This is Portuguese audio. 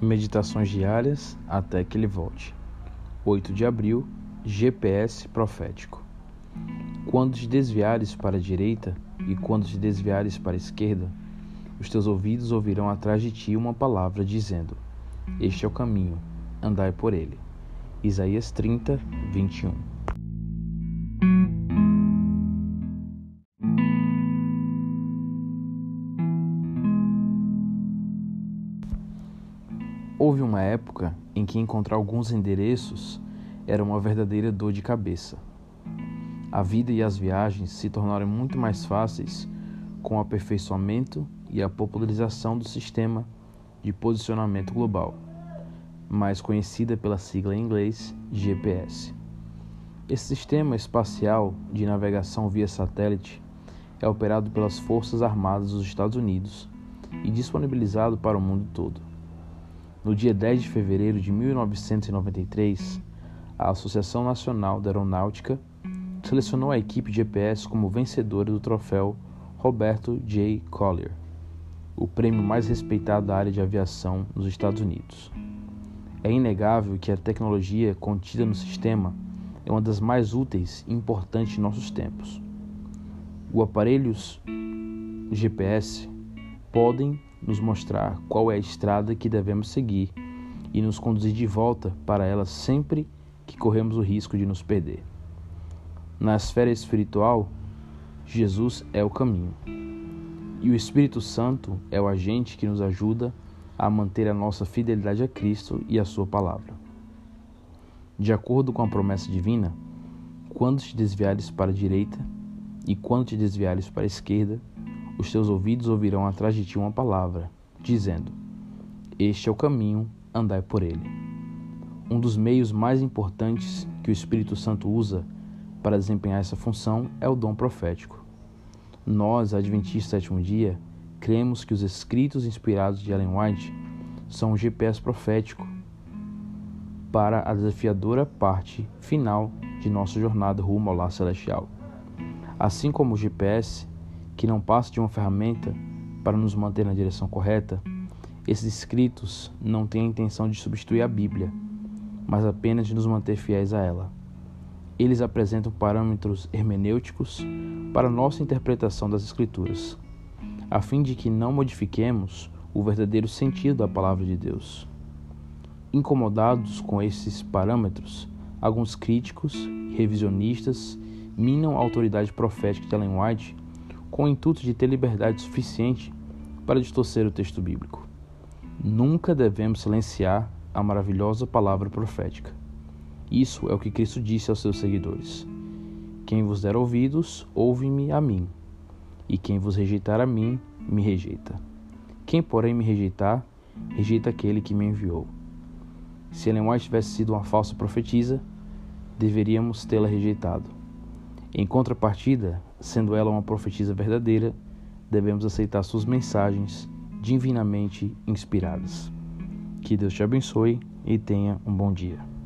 Meditações diárias até que ele volte. 8 de abril, GPS profético. Quando te desviares para a direita e quando te desviares para a esquerda, os teus ouvidos ouvirão atrás de ti uma palavra dizendo: Este é o caminho, andai por ele. Isaías 30, 21. Houve uma época em que encontrar alguns endereços era uma verdadeira dor de cabeça. A vida e as viagens se tornaram muito mais fáceis com o aperfeiçoamento e a popularização do sistema de posicionamento global, mais conhecida pela sigla em inglês GPS. Esse sistema espacial de navegação via satélite é operado pelas Forças Armadas dos Estados Unidos e disponibilizado para o mundo todo. No dia 10 de fevereiro de 1993, a Associação Nacional da Aeronáutica selecionou a equipe de GPS como vencedora do troféu Roberto J. Collier, o prêmio mais respeitado da área de aviação nos Estados Unidos. É inegável que a tecnologia contida no sistema é uma das mais úteis e importantes em nossos tempos. Os aparelhos GPS podem nos mostrar qual é a estrada que devemos seguir e nos conduzir de volta para ela sempre que corremos o risco de nos perder. Na esfera espiritual, Jesus é o caminho. E o Espírito Santo é o agente que nos ajuda a manter a nossa fidelidade a Cristo e a Sua palavra. De acordo com a promessa divina, quando te desviares para a direita e quando te desviares para a esquerda, os teus ouvidos ouvirão atrás de ti uma palavra, dizendo: Este é o caminho, andai por ele. Um dos meios mais importantes que o Espírito Santo usa para desempenhar essa função é o dom profético. Nós, Adventistas Sétimo Dia, cremos que os escritos inspirados de Ellen White são um GPS profético para a desafiadora parte final de nossa jornada rumo ao lar celestial. Assim como o GPS que não passa de uma ferramenta para nos manter na direção correta, esses escritos não têm a intenção de substituir a Bíblia, mas apenas de nos manter fiéis a ela. Eles apresentam parâmetros hermenêuticos para nossa interpretação das Escrituras, a fim de que não modifiquemos o verdadeiro sentido da palavra de Deus. Incomodados com esses parâmetros, alguns críticos e revisionistas minam a autoridade profética de Ellen White com o intuito de ter liberdade suficiente para distorcer o texto bíblico. Nunca devemos silenciar a maravilhosa palavra profética. Isso é o que Cristo disse aos seus seguidores: Quem vos der ouvidos, ouve-me a mim, e quem vos rejeitar a mim, me rejeita. Quem, porém, me rejeitar, rejeita aquele que me enviou. Se Ellen White tivesse sido uma falsa profetisa, deveríamos tê-la rejeitado. Em contrapartida, sendo ela uma profetisa verdadeira, devemos aceitar suas mensagens divinamente inspiradas. Que Deus te abençoe e tenha um bom dia.